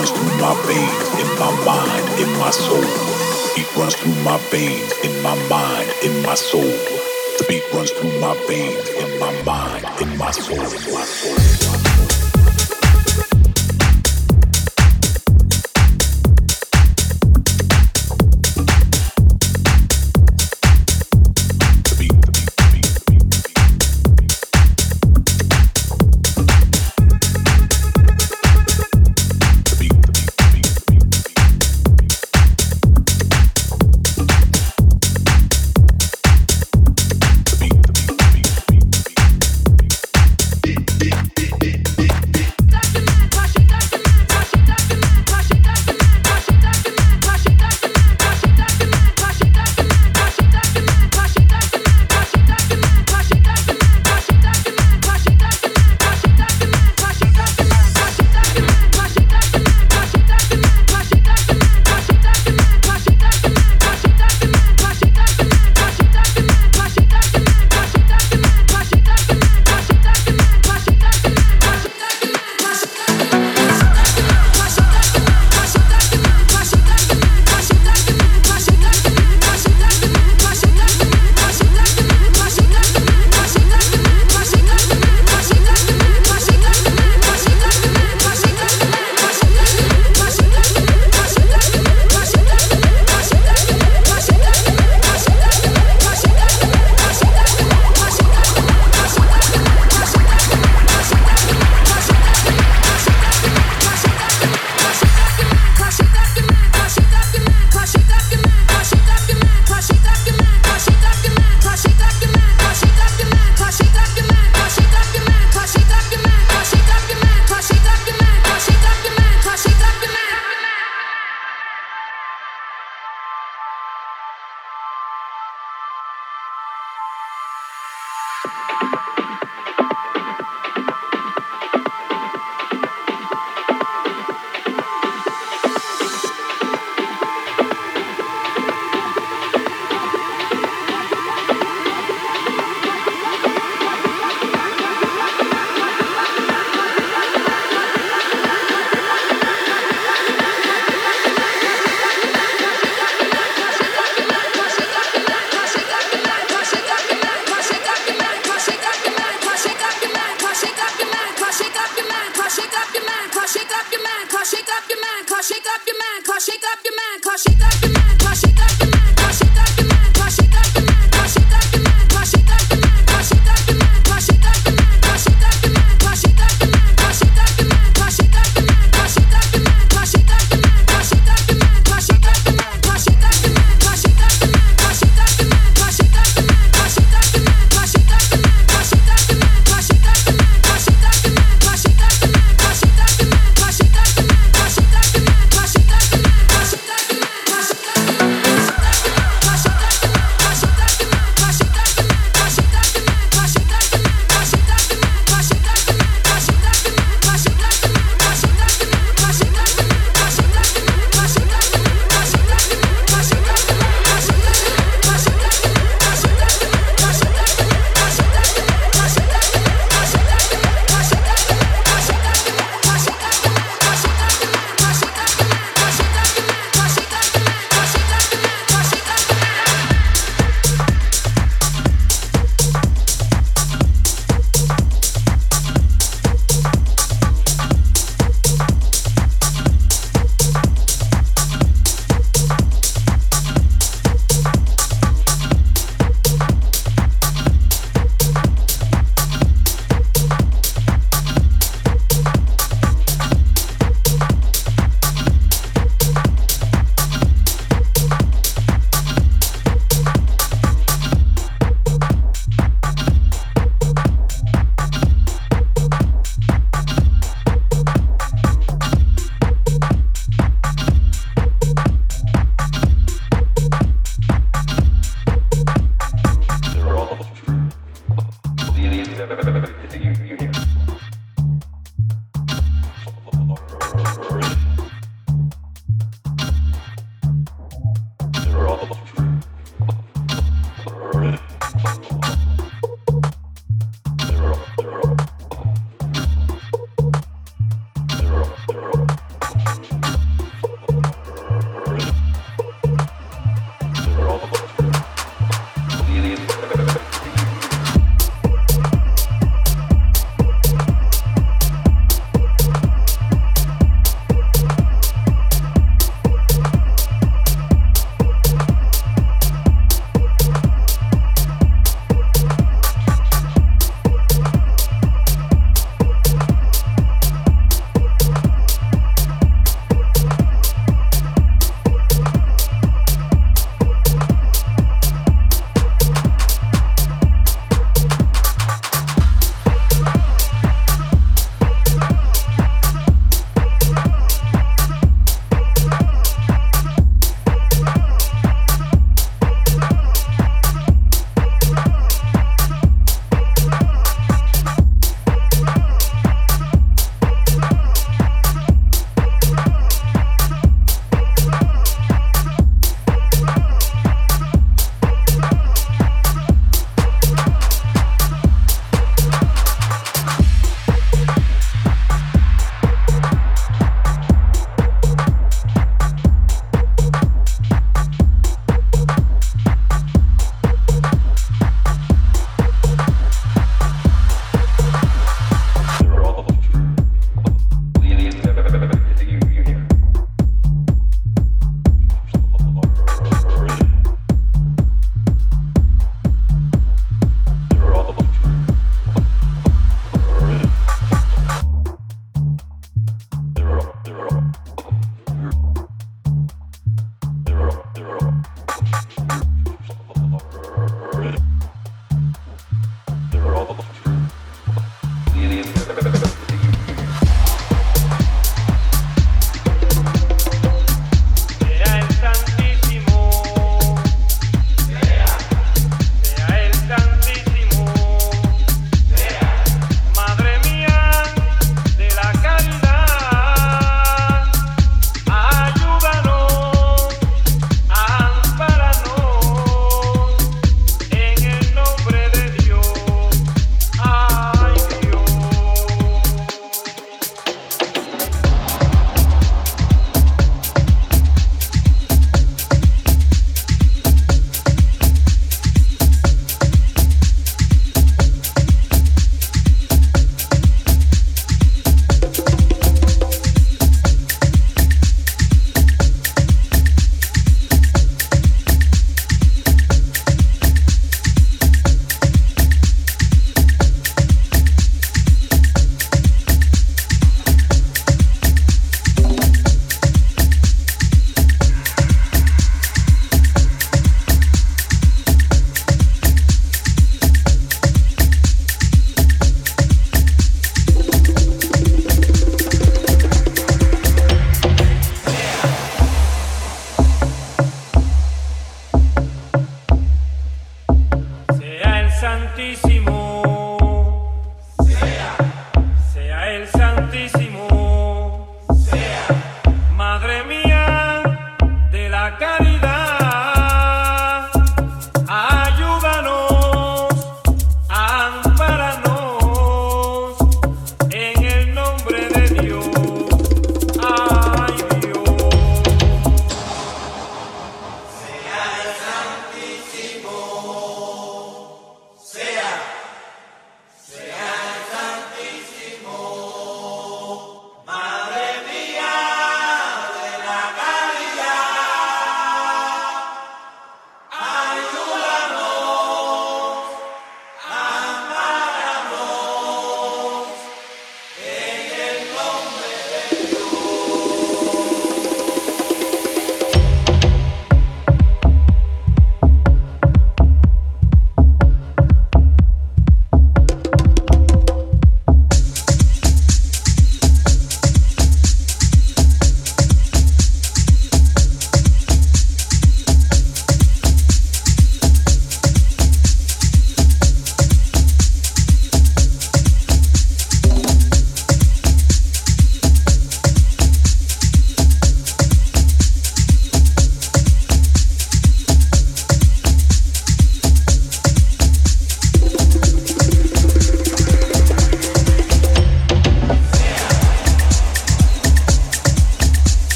runs through my veins, in my mind, in my soul. It runs through my veins, in my mind, in my soul. The beat runs through my veins, in my mind, in my soul, in my soul.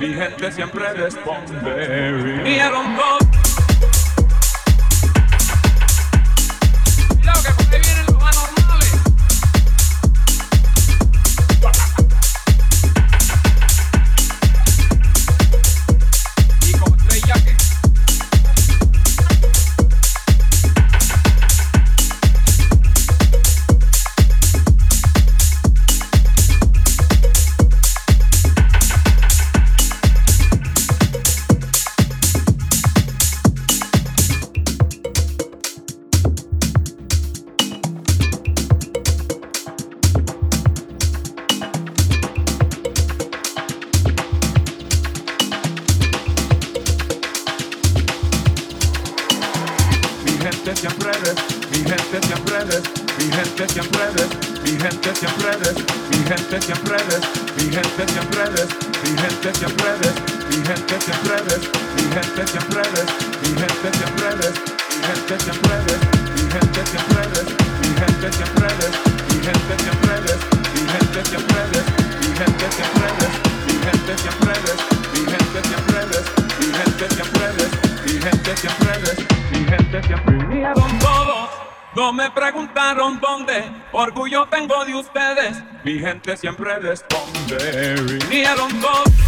Mi gente siempre responde. inteligente siempre responde. Vinieron dos.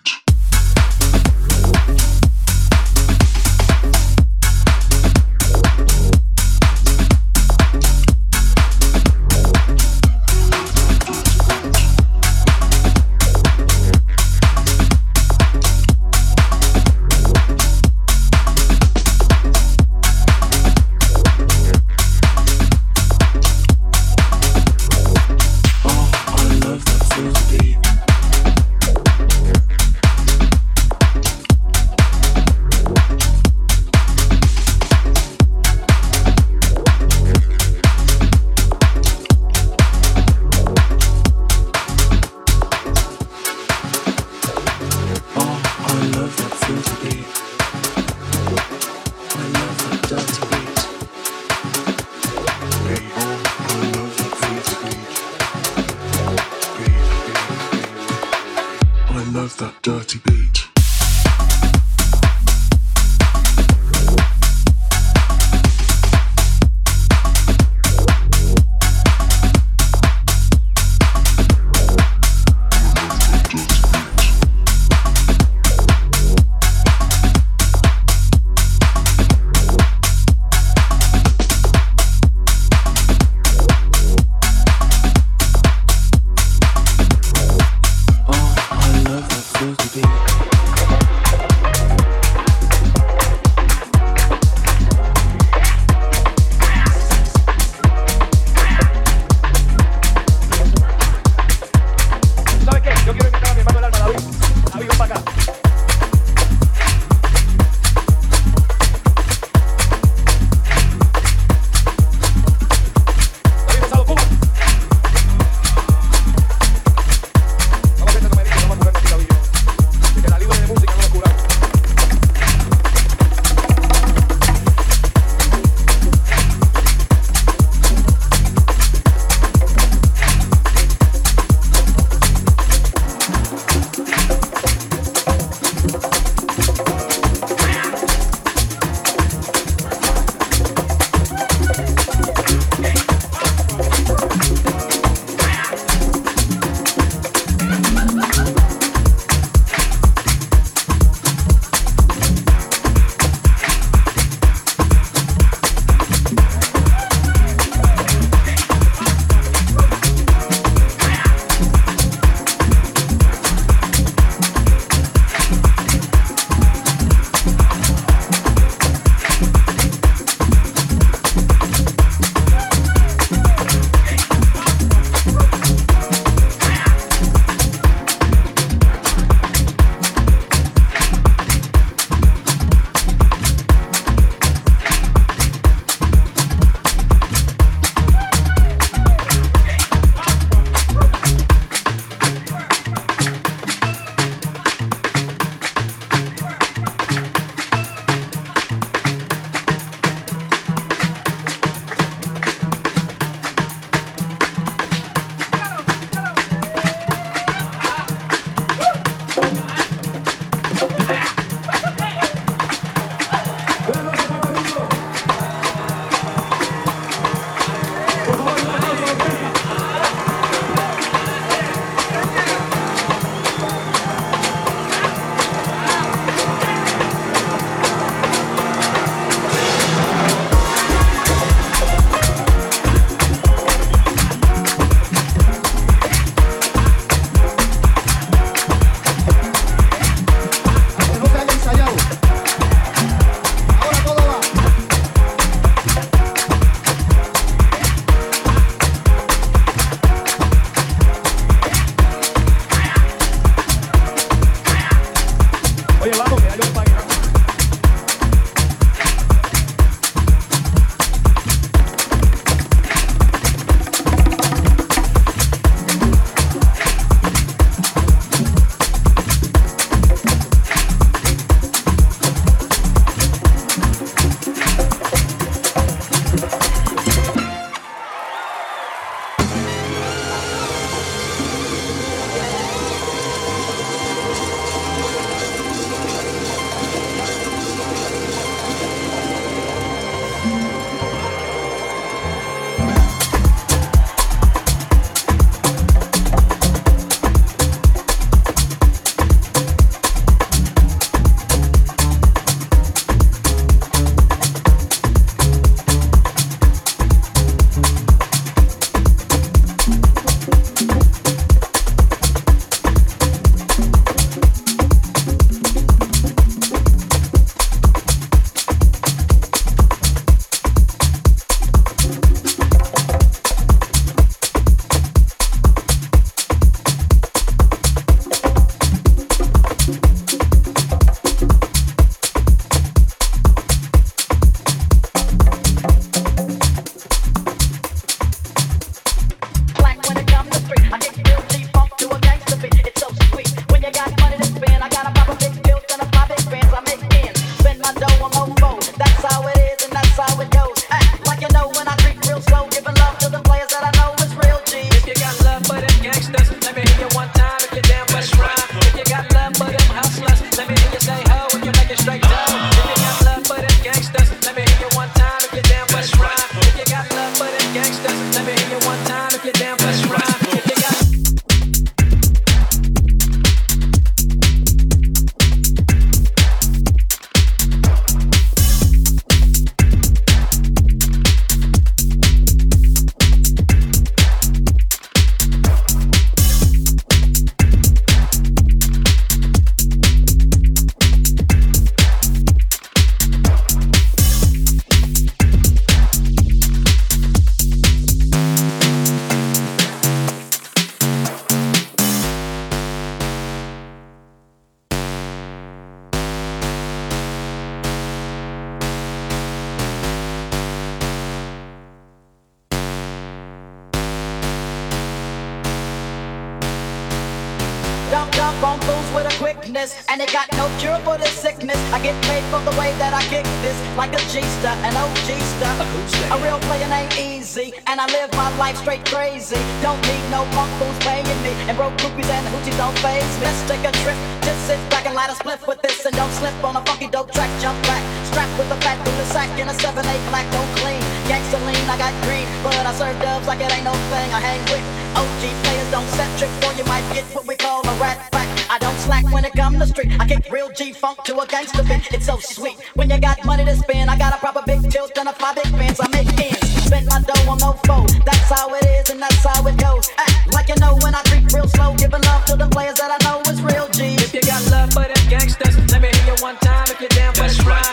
clean, I got green, but I serve dubs like it ain't no thing. I hang with OG players, don't set trick, for you might get what we call a rat pack. I don't slack when it come to street. I kick real G funk to a gangster beat. It's so sweet. When you got money to spend, I got a proper big tilt and a five big fans. I make ends. Spend my dough on no foe. That's how it is and that's how it goes. Act like you know when I creep real slow, giving love to the players that I know is real G. If you got love for them gangsters, let me hear you one time if you're down for crime.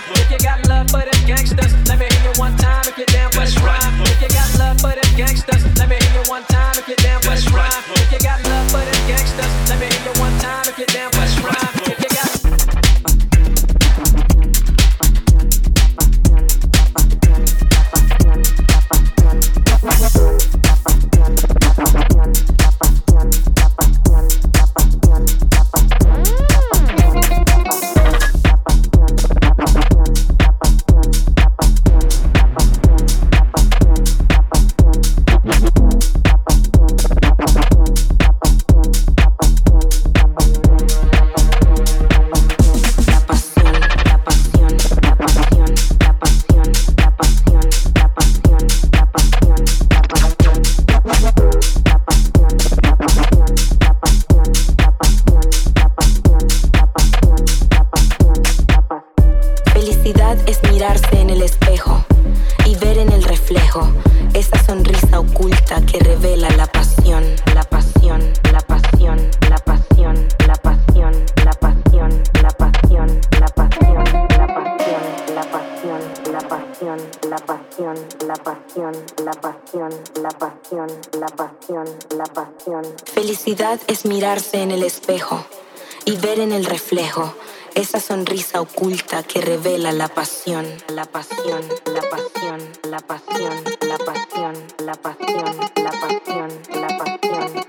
mirarse en el espejo y ver en el reflejo esa sonrisa oculta que revela la pasión, la pasión, la pasión, la pasión, la pasión, la pasión, la pasión, la pasión. La pasión.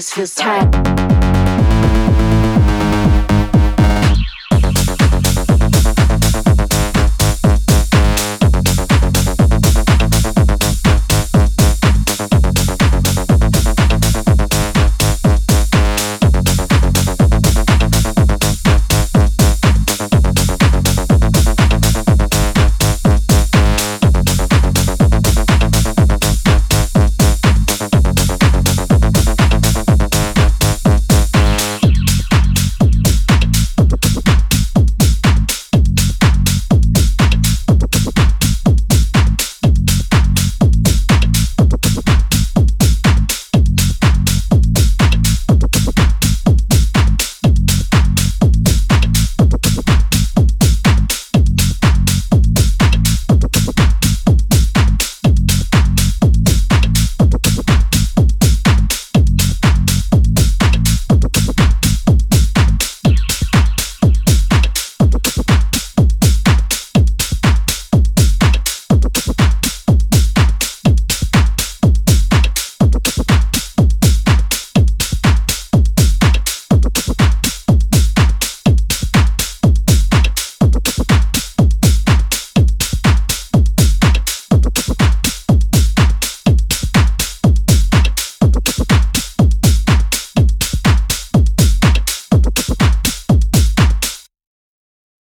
Just feels tight.